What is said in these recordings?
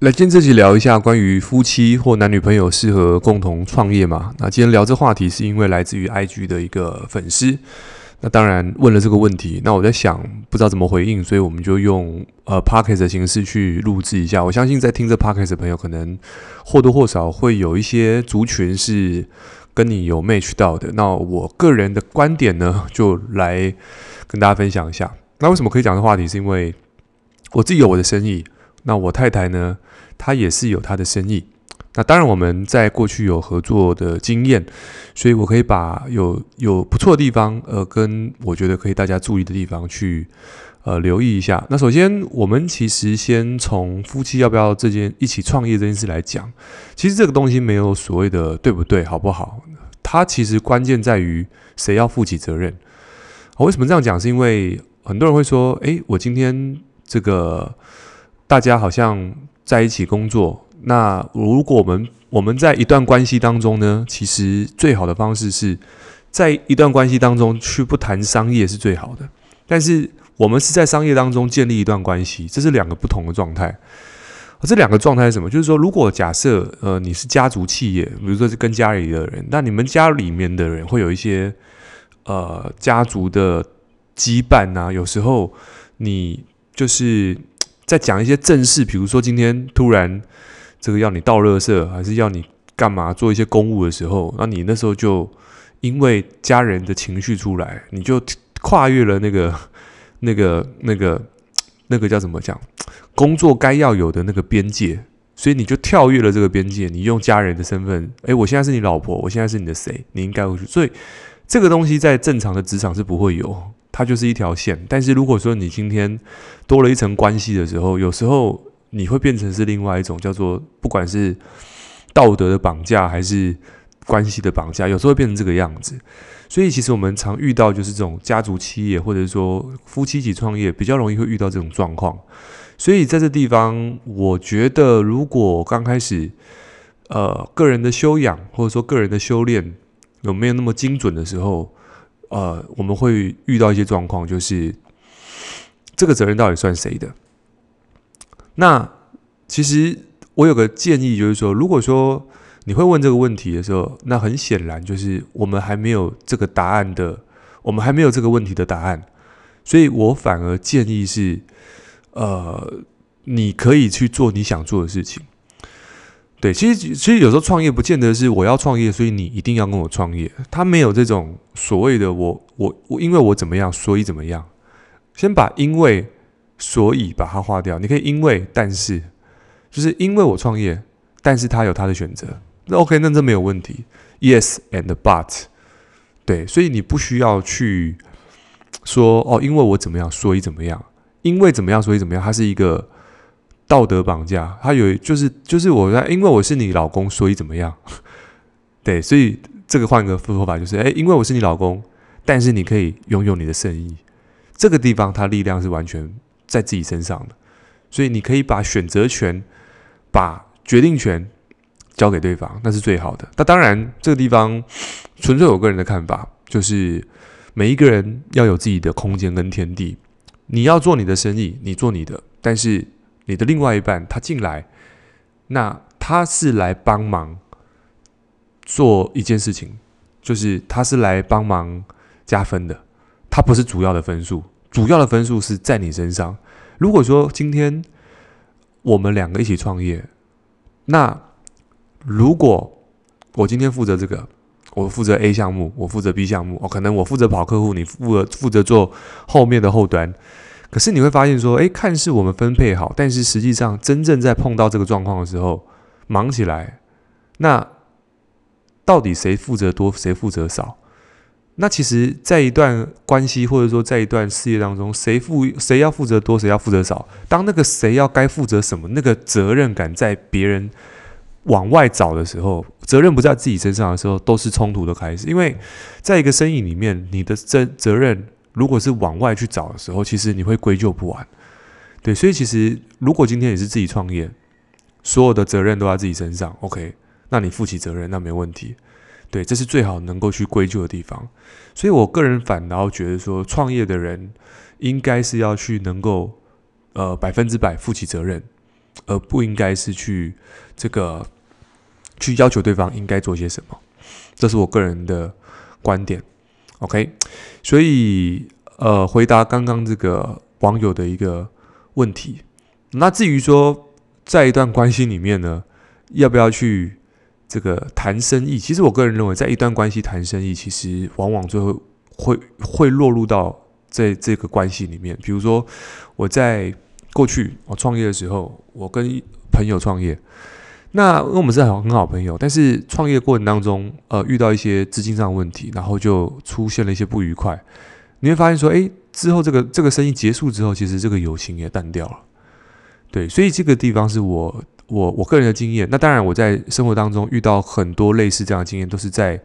来，今天这集聊一下关于夫妻或男女朋友适合共同创业吗？那今天聊这话题是因为来自于 IG 的一个粉丝，那当然问了这个问题，那我在想不知道怎么回应，所以我们就用呃 p o c k e t 的形式去录制一下。我相信在听这 p o c k e t 的朋友，可能或多或少会有一些族群是跟你有 match 到的。那我个人的观点呢，就来跟大家分享一下。那为什么可以讲这话题？是因为我自己有我的生意。那我太太呢，他也是有他的生意。那当然我们在过去有合作的经验，所以我可以把有有不错的地方，呃，跟我觉得可以大家注意的地方去呃留意一下。那首先，我们其实先从夫妻要不要这件一起创业这件事来讲，其实这个东西没有所谓的对不对，好不好？它其实关键在于谁要负起责任。为什么这样讲？是因为很多人会说，诶，我今天这个。大家好像在一起工作，那如果我们我们在一段关系当中呢，其实最好的方式是在一段关系当中去不谈商业是最好的。但是我们是在商业当中建立一段关系，这是两个不同的状态。这两个状态是什么？就是说，如果假设呃你是家族企业，比如说是跟家里的人，那你们家里面的人会有一些呃家族的羁绊啊，有时候你就是。在讲一些正事，比如说今天突然这个要你倒垃圾，还是要你干嘛做一些公务的时候，那你那时候就因为家人的情绪出来，你就跨越了那个、那个、那个、那个叫怎么讲？工作该要有的那个边界，所以你就跳跃了这个边界，你用家人的身份，诶，我现在是你老婆，我现在是你的谁？你应该会去。所以这个东西在正常的职场是不会有。它就是一条线，但是如果说你今天多了一层关系的时候，有时候你会变成是另外一种叫做，不管是道德的绑架还是关系的绑架，有时候会变成这个样子。所以其实我们常遇到就是这种家族企业，或者说夫妻一起创业，比较容易会遇到这种状况。所以在这地方，我觉得如果刚开始，呃，个人的修养或者说个人的修炼有没有那么精准的时候，呃，我们会遇到一些状况，就是这个责任到底算谁的？那其实我有个建议，就是说，如果说你会问这个问题的时候，那很显然就是我们还没有这个答案的，我们还没有这个问题的答案，所以我反而建议是，呃，你可以去做你想做的事情。对，其实其实有时候创业不见得是我要创业，所以你一定要跟我创业。他没有这种所谓的我我我因为我怎么样，所以怎么样。先把因为所以把它划掉。你可以因为但是，就是因为我创业，但是他有他的选择。那 OK，那这没有问题。Yes and but，对，所以你不需要去说哦，因为我怎么样，所以怎么样。因为怎么样，所以怎么样，它是一个。道德绑架，他有就是就是我在，因为我是你老公，所以怎么样？对，所以这个换个说法就是，诶，因为我是你老公，但是你可以拥有你的生意。这个地方，他力量是完全在自己身上的，所以你可以把选择权、把决定权交给对方，那是最好的。那当然，这个地方纯粹我个人的看法，就是每一个人要有自己的空间跟天地。你要做你的生意，你做你的，但是。你的另外一半他进来，那他是来帮忙做一件事情，就是他是来帮忙加分的，他不是主要的分数，主要的分数是在你身上。如果说今天我们两个一起创业，那如果我今天负责这个，我负责 A 项目，我负责 B 项目，哦，可能我负责跑客户，你负责负责做后面的后端。可是你会发现说，诶，看似我们分配好，但是实际上真正在碰到这个状况的时候，忙起来，那到底谁负责多，谁负责少？那其实，在一段关系或者说在一段事业当中，谁负谁要负责多，谁要负责少？当那个谁要该负责什么，那个责任感在别人往外找的时候，责任不在自己身上的时候，都是冲突的开始。因为在一个生意里面，你的责责任。如果是往外去找的时候，其实你会归咎不完，对，所以其实如果今天你是自己创业，所有的责任都在自己身上，OK，那你负起责任那没问题，对，这是最好能够去归咎的地方。所以我个人反倒觉得说，创业的人应该是要去能够呃百分之百负起责任，而不应该是去这个去要求对方应该做些什么。这是我个人的观点。OK，所以呃，回答刚刚这个网友的一个问题。那至于说在一段关系里面呢，要不要去这个谈生意？其实我个人认为，在一段关系谈生意，其实往往最后会会落入到在这个关系里面。比如说，我在过去我创业的时候，我跟朋友创业，那因为我们是很很好朋友，但是创业过程当中，呃，遇到一些资金上的问题，然后就出现了一些不愉快。你会发现说，诶，之后这个这个生意结束之后，其实这个友情也淡掉了。对，所以这个地方是我我我个人的经验。那当然，我在生活当中遇到很多类似这样的经验，都是在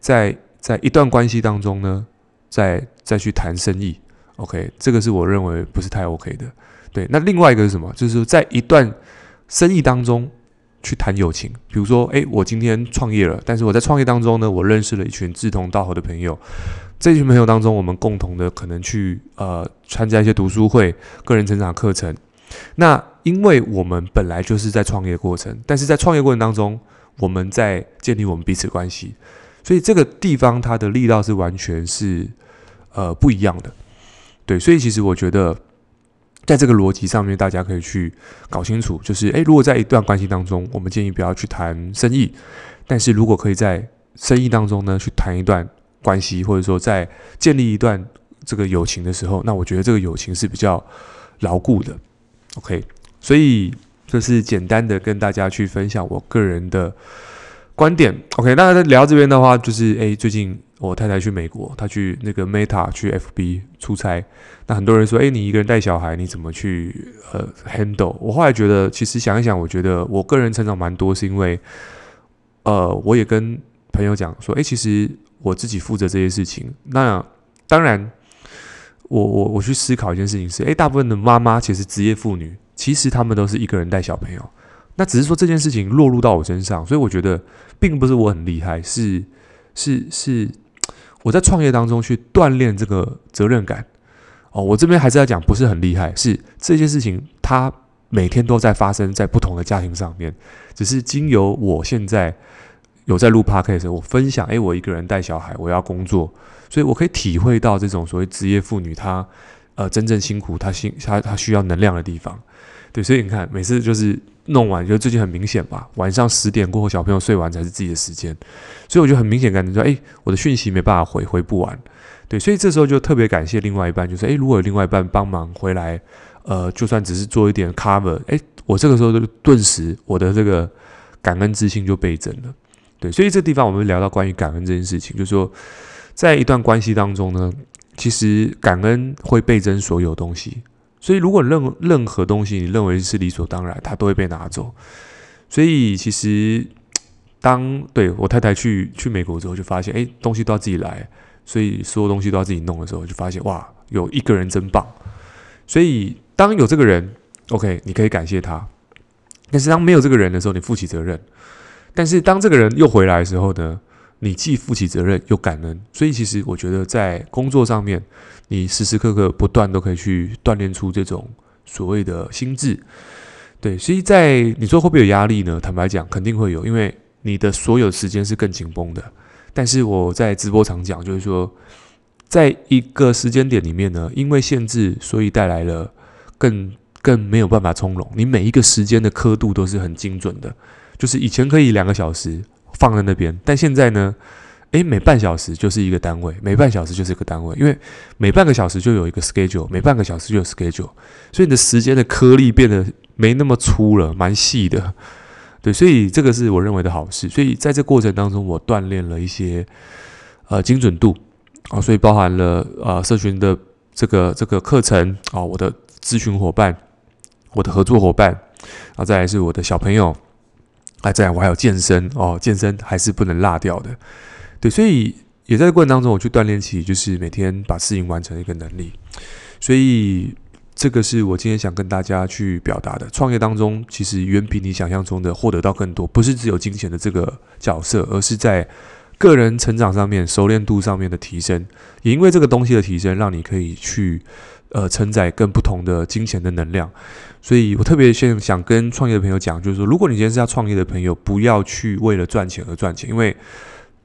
在在一段关系当中呢，再再去谈生意。OK，这个是我认为不是太 OK 的。对，那另外一个是什么？就是在一段生意当中去谈友情。比如说，哎，我今天创业了，但是我在创业当中呢，我认识了一群志同道合的朋友。这群朋友当中，我们共同的可能去呃参加一些读书会、个人成长课程。那因为我们本来就是在创业过程，但是在创业过程当中，我们在建立我们彼此关系，所以这个地方它的力道是完全是呃不一样的，对，所以其实我觉得在这个逻辑上面，大家可以去搞清楚，就是诶，如果在一段关系当中，我们建议不要去谈生意，但是如果可以在生意当中呢，去谈一段关系，或者说在建立一段这个友情的时候，那我觉得这个友情是比较牢固的。OK，所以这是简单的跟大家去分享我个人的观点。OK，那聊这边的话，就是诶，最近我太太去美国，她去那个 Meta 去 FB 出差。那很多人说，诶，你一个人带小孩，你怎么去呃 handle？我后来觉得，其实想一想，我觉得我个人成长蛮多，是因为呃，我也跟朋友讲说，诶，其实我自己负责这些事情。那当然。我我我去思考一件事情是，诶，大部分的妈妈其实职业妇女，其实她们都是一个人带小朋友。那只是说这件事情落入到我身上，所以我觉得并不是我很厉害，是是是我在创业当中去锻炼这个责任感。哦，我这边还是要讲不是很厉害，是这些事情它每天都在发生在不同的家庭上面，只是经由我现在有在录 podcast，我分享，诶，我一个人带小孩，我要工作。所以我可以体会到这种所谓职业妇女她呃真正辛苦，他辛他他需要能量的地方，对，所以你看每次就是弄完，就最近很明显吧，晚上十点过后小朋友睡完才是自己的时间，所以我就很明显感觉到，哎，我的讯息没办法回，回不完，对，所以这时候就特别感谢另外一半，就是哎，如果有另外一半帮忙回来，呃，就算只是做一点 cover，哎，我这个时候就顿时我的这个感恩之心就倍增了，对，所以这地方我们聊到关于感恩这件事情，就是说。在一段关系当中呢，其实感恩会倍增所有东西，所以如果任任何东西你认为是理所当然，它都会被拿走。所以其实当对我太太去去美国之后，就发现哎，东西都要自己来，所以所有东西都要自己弄的时候，就发现哇，有一个人真棒。所以当有这个人，OK，你可以感谢他；但是当没有这个人的时候，你负起责任。但是当这个人又回来的时候呢？你既负起责任又感恩，所以其实我觉得在工作上面，你时时刻刻不断都可以去锻炼出这种所谓的心智。对，所以在你说会不会有压力呢？坦白讲，肯定会有，因为你的所有时间是更紧绷的。但是我在直播常讲，就是说，在一个时间点里面呢，因为限制，所以带来了更更没有办法从容。你每一个时间的刻度都是很精准的，就是以前可以两个小时。放在那边，但现在呢？诶，每半小时就是一个单位，每半小时就是一个单位，因为每半个小时就有一个 schedule，每半个小时就有 schedule，所以你的时间的颗粒变得没那么粗了，蛮细的。对，所以这个是我认为的好事。所以在这过程当中，我锻炼了一些呃精准度啊，所以包含了呃社群的这个这个课程啊，我的咨询伙伴，我的合作伙伴啊，再来是我的小朋友。啊，这样我还有健身哦，健身还是不能落掉的，对，所以也在过程当中，我去锻炼起就是每天把事情完成的一个能力，所以这个是我今天想跟大家去表达的。创业当中，其实远比你想象中的获得到更多，不是只有金钱的这个角色，而是在个人成长上面、熟练度上面的提升。也因为这个东西的提升，让你可以去呃承载更不同的金钱的能量。所以我特别先想跟创业的朋友讲，就是说，如果你今天是要创业的朋友，不要去为了赚钱而赚钱，因为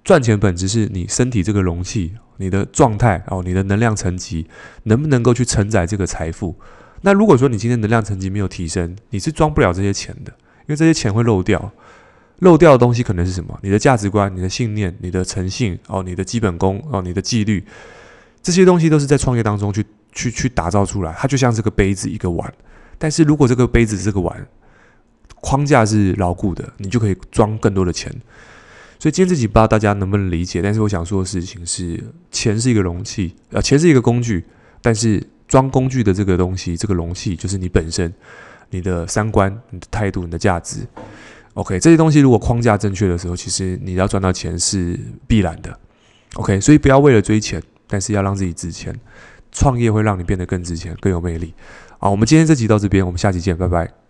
赚钱本质是你身体这个容器、你的状态哦、你的能量层级能不能够去承载这个财富。那如果说你今天能量层级没有提升，你是装不了这些钱的，因为这些钱会漏掉。漏掉的东西可能是什么？你的价值观、你的信念、你的诚信哦、你的基本功哦、你的纪律，这些东西都是在创业当中去去去打造出来。它就像这个杯子、一个碗。但是如果这个杯子、这个碗框架是牢固的，你就可以装更多的钱。所以今天这集不知道大家能不能理解，但是我想说的事情是：钱是一个容器，呃，钱是一个工具，但是装工具的这个东西，这个容器就是你本身、你的三观、你的态度、你的价值。OK，这些东西如果框架正确的时候，其实你要赚到钱是必然的。OK，所以不要为了追钱，但是要让自己值钱。创业会让你变得更值钱、更有魅力。好，我们今天这集到这边，我们下期见，拜拜。